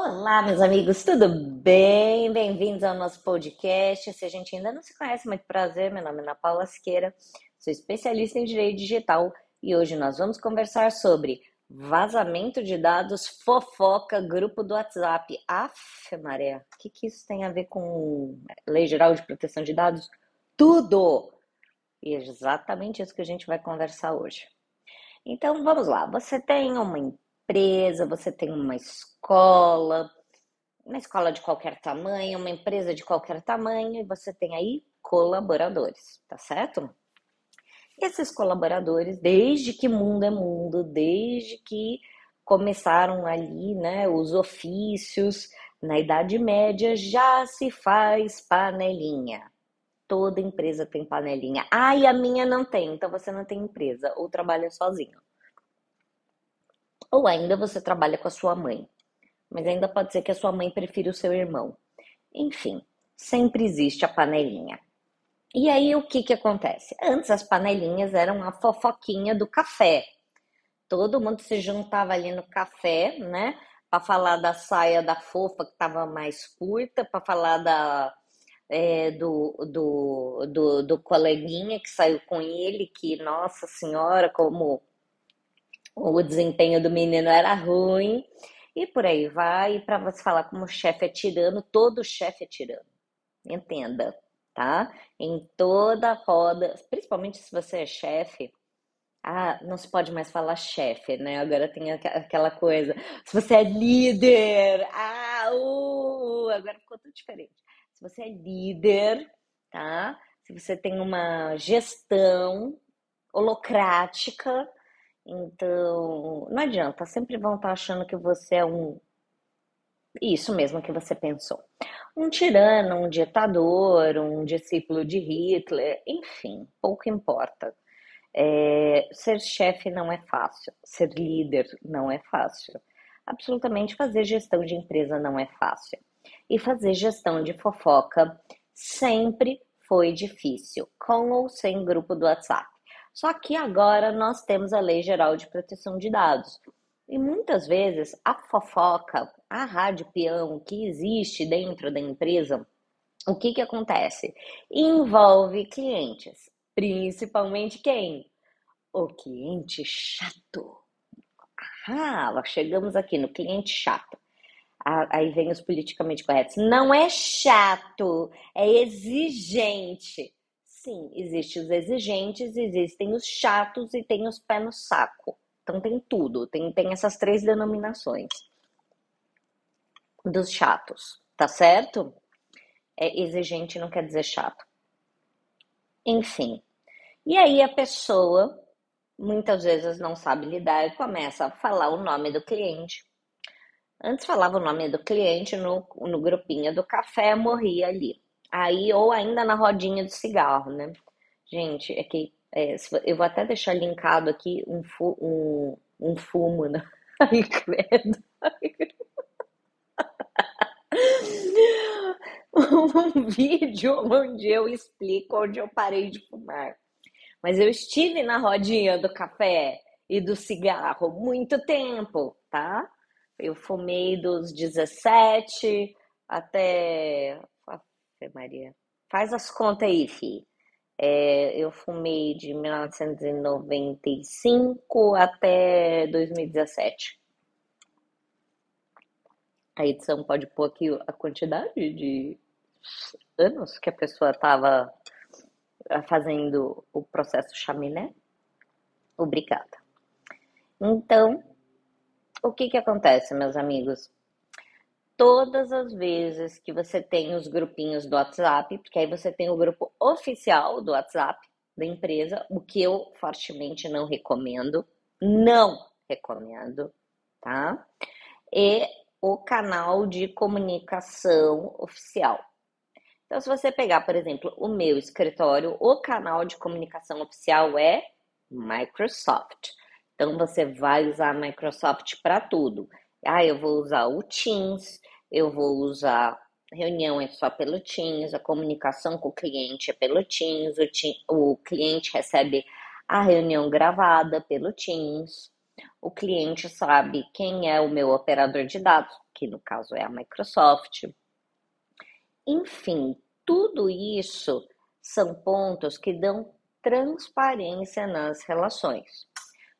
Olá, meus amigos, tudo bem? Bem-vindos ao nosso podcast. Se a gente ainda não se conhece, muito prazer. Meu nome é Ana Paula Siqueira, sou especialista em direito digital e hoje nós vamos conversar sobre vazamento de dados, fofoca, grupo do WhatsApp. Aff, Maria, o que, que isso tem a ver com Lei Geral de Proteção de Dados? Tudo! E é exatamente isso que a gente vai conversar hoje. Então, vamos lá. Você tem uma empresa, você tem uma escola, uma escola de qualquer tamanho, uma empresa de qualquer tamanho, e você tem aí colaboradores, tá certo? Esses colaboradores, desde que mundo é mundo, desde que começaram ali, né, os ofícios, na Idade Média já se faz panelinha. Toda empresa tem panelinha. Ah, e a minha não tem, então você não tem empresa ou trabalha sozinho. Ou ainda você trabalha com a sua mãe, mas ainda pode ser que a sua mãe prefira o seu irmão. Enfim, sempre existe a panelinha. E aí o que que acontece? Antes as panelinhas eram a fofoquinha do café. Todo mundo se juntava ali no café, né? Para falar da saia da fofa que estava mais curta, para falar da, é, do, do, do, do coleguinha que saiu com ele, que, nossa senhora, como o desempenho do menino era ruim, e por aí vai. E para você falar como chefe é tirano, todo chefe é tirano. Entenda, tá? Em toda roda, principalmente se você é chefe, ah, não se pode mais falar chefe, né? Agora tem aquela coisa. Se você é líder, ah, uh, agora ficou tudo diferente. Se você é líder, tá? Se você tem uma gestão holocrática, então, não adianta, sempre vão estar achando que você é um. Isso mesmo que você pensou. Um tirano, um ditador, um discípulo de Hitler, enfim, pouco importa. É, ser chefe não é fácil, ser líder não é fácil. Absolutamente fazer gestão de empresa não é fácil. E fazer gestão de fofoca sempre foi difícil, com ou sem grupo do WhatsApp. Só que agora nós temos a Lei Geral de Proteção de Dados. E muitas vezes a fofoca, a rádio peão que existe dentro da empresa, o que, que acontece? Envolve clientes, principalmente quem? O cliente chato. Ah, chegamos aqui no cliente chato. Aí vem os politicamente corretos. Não é chato, é exigente. Sim, existem os exigentes, existem os chatos e tem os pés no saco. Então tem tudo, tem, tem essas três denominações dos chatos, tá certo? É, exigente não quer dizer chato. Enfim. E aí a pessoa muitas vezes não sabe lidar e começa a falar o nome do cliente. Antes falava o nome do cliente no, no grupinho do café, morria ali. Aí, ou ainda na rodinha do cigarro, né? Gente, é que é, eu vou até deixar linkado aqui um, fu, um, um fumo, né? Ai, credo. um vídeo onde eu explico onde eu parei de fumar. Mas eu estive na rodinha do café e do cigarro muito tempo, tá? Eu fumei dos 17 até Maria. Faz as contas aí, fi. É, eu fumei de 1995 até 2017. A edição pode pôr aqui a quantidade de anos que a pessoa estava ah, fazendo o processo chaminé. Obrigada. Então, o que que acontece, meus amigos? Todas as vezes que você tem os grupinhos do WhatsApp, porque aí você tem o grupo oficial do WhatsApp da empresa, o que eu fortemente não recomendo, não recomendo, tá? E o canal de comunicação oficial. Então, se você pegar, por exemplo, o meu escritório, o canal de comunicação oficial é Microsoft. Então, você vai usar a Microsoft para tudo. Ah, eu vou usar o Teams, eu vou usar reunião é só pelo Teams, a comunicação com o cliente é pelo Teams, o, o cliente recebe a reunião gravada pelo Teams, o cliente sabe quem é o meu operador de dados, que no caso é a Microsoft. Enfim, tudo isso são pontos que dão transparência nas relações.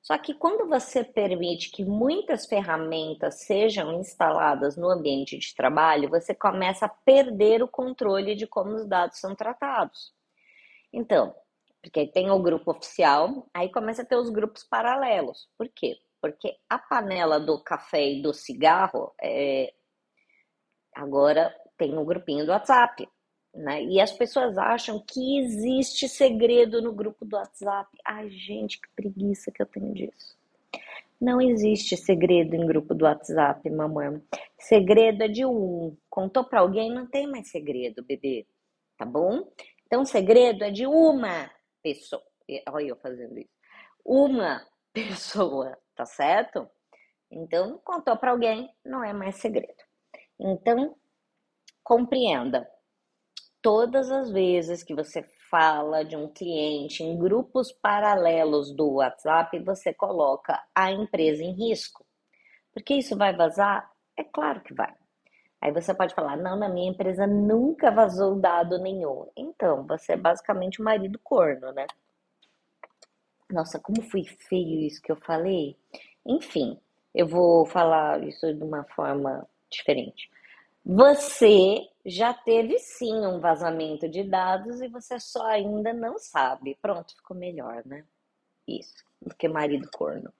Só que quando você permite que muitas ferramentas sejam instaladas no ambiente de trabalho, você começa a perder o controle de como os dados são tratados. Então, porque tem o grupo oficial, aí começa a ter os grupos paralelos. Por quê? Porque a panela do café e do cigarro é... agora tem um grupinho do WhatsApp. Né? E as pessoas acham que existe segredo no grupo do WhatsApp. Ai, gente, que preguiça que eu tenho disso. Não existe segredo em grupo do WhatsApp, mamãe. Segredo é de um. Contou para alguém, não tem mais segredo, bebê. Tá bom? Então, segredo é de uma pessoa. Olha eu fazendo isso. Uma pessoa, tá certo? Então, contou para alguém, não é mais segredo. Então, compreenda. Todas as vezes que você fala de um cliente em grupos paralelos do WhatsApp, você coloca a empresa em risco. Porque isso vai vazar? É claro que vai. Aí você pode falar: não, na minha empresa nunca vazou dado nenhum. Então, você é basicamente o marido corno, né? Nossa, como foi feio isso que eu falei. Enfim, eu vou falar isso de uma forma diferente. Você já teve sim um vazamento de dados e você só ainda não sabe. Pronto, ficou melhor, né? Isso, do que marido corno.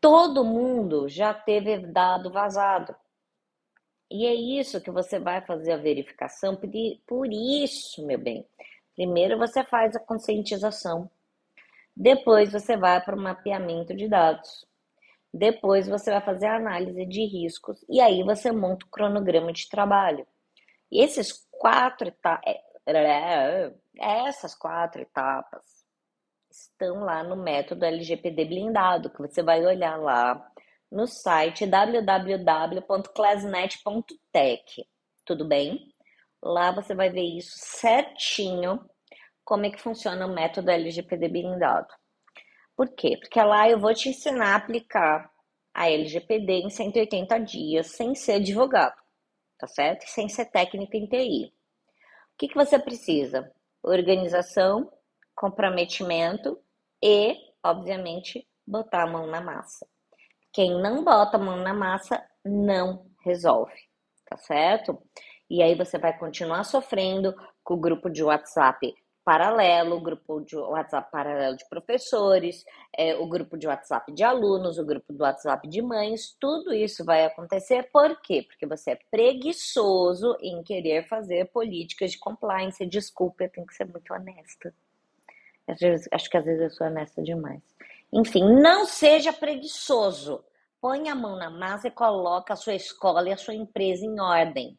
Todo mundo já teve dado vazado. E é isso que você vai fazer a verificação. Por isso, meu bem, primeiro você faz a conscientização. Depois você vai para o mapeamento de dados. Depois você vai fazer a análise de riscos e aí você monta o cronograma de trabalho. E esses quatro etapas, é, essas quatro etapas estão lá no método LGPD blindado, que você vai olhar lá no site www.classnet.tech. Tudo bem? Lá você vai ver isso certinho, como é que funciona o método LGPD blindado. Por quê? Porque lá eu vou te ensinar a aplicar a LGPD em 180 dias sem ser advogado, tá certo? Sem ser técnico em TI. O que, que você precisa? Organização, comprometimento e, obviamente, botar a mão na massa. Quem não bota a mão na massa não resolve, tá certo? E aí você vai continuar sofrendo com o grupo de WhatsApp paralelo, o grupo de WhatsApp paralelo de professores, é, o grupo de WhatsApp de alunos, o grupo do WhatsApp de mães, tudo isso vai acontecer por quê? Porque você é preguiçoso em querer fazer políticas de compliance. Desculpa, eu tenho que ser muito honesta. Acho que às vezes eu sou honesta demais. Enfim, não seja preguiçoso. Põe a mão na massa e coloca a sua escola e a sua empresa em ordem.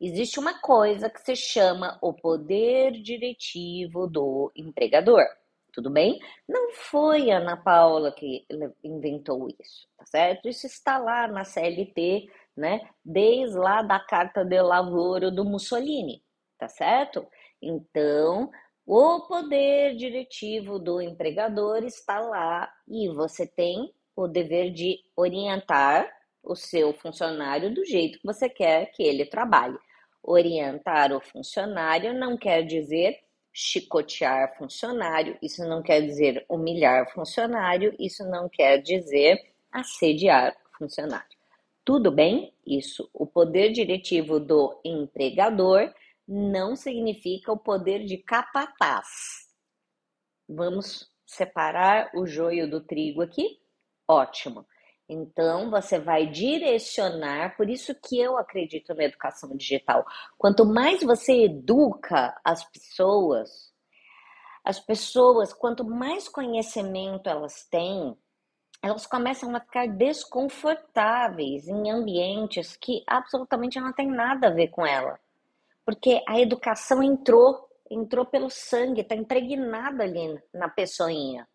Existe uma coisa que se chama o poder diretivo do empregador. Tudo bem? Não foi a Ana Paula que inventou isso, tá certo? Isso está lá na CLT, né? Desde lá da Carta de Lavoro do Mussolini, tá certo? Então, o poder diretivo do empregador está lá e você tem o dever de orientar o seu funcionário do jeito que você quer que ele trabalhe. Orientar o funcionário não quer dizer chicotear funcionário, isso não quer dizer humilhar funcionário, isso não quer dizer assediar funcionário. Tudo bem? Isso. O poder diretivo do empregador não significa o poder de capataz. Vamos separar o joio do trigo aqui? Ótimo. Então, você vai direcionar, por isso que eu acredito na educação digital. Quanto mais você educa as pessoas, as pessoas, quanto mais conhecimento elas têm, elas começam a ficar desconfortáveis em ambientes que absolutamente não tem nada a ver com ela porque a educação entrou, entrou pelo sangue, está impregnada ali na pessoinha.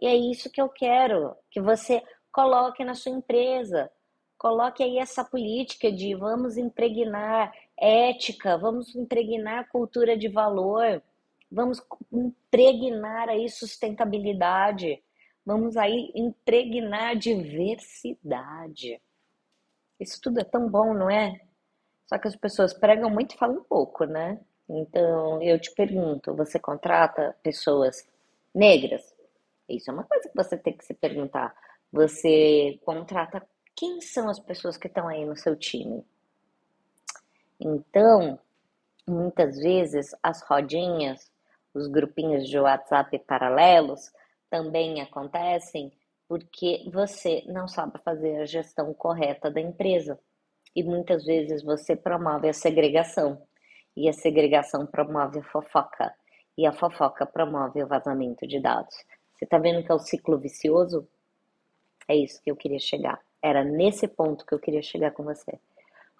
E é isso que eu quero, que você coloque na sua empresa. Coloque aí essa política de vamos impregnar ética, vamos impregnar cultura de valor, Vamos impregnar aí sustentabilidade. Vamos aí impregnar diversidade. Isso tudo é tão bom, não é? Só que as pessoas pregam muito e falam pouco, né? Então, eu te pergunto, você contrata pessoas negras? Isso é uma coisa que você tem que se perguntar. Você contrata quem são as pessoas que estão aí no seu time? Então, muitas vezes as rodinhas, os grupinhos de WhatsApp paralelos também acontecem porque você não sabe fazer a gestão correta da empresa. E muitas vezes você promove a segregação. E a segregação promove a fofoca. E a fofoca promove o vazamento de dados. Você está vendo que é o ciclo vicioso? É isso que eu queria chegar. Era nesse ponto que eu queria chegar com você.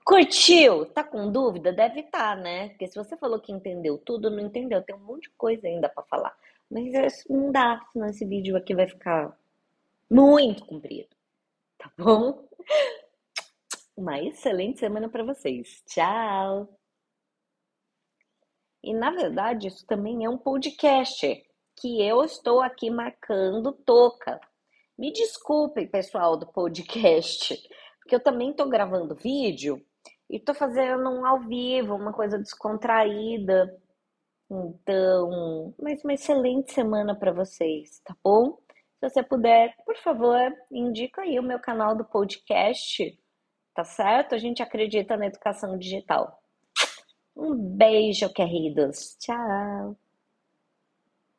Curtiu? Tá com dúvida? Deve estar, tá, né? Porque se você falou que entendeu tudo, não entendeu. Tem um monte de coisa ainda para falar. Mas não dá, senão esse vídeo aqui vai ficar muito comprido. Tá bom? Uma excelente semana para vocês. Tchau! E na verdade, isso também é um podcast que eu estou aqui marcando toca. Me desculpem, pessoal do podcast, porque eu também estou gravando vídeo e tô fazendo um ao vivo, uma coisa descontraída. Então, mais uma excelente semana para vocês, tá bom? Se você puder, por favor, indica aí o meu canal do podcast, tá certo? A gente acredita na educação digital. Um beijo, queridos. Tchau.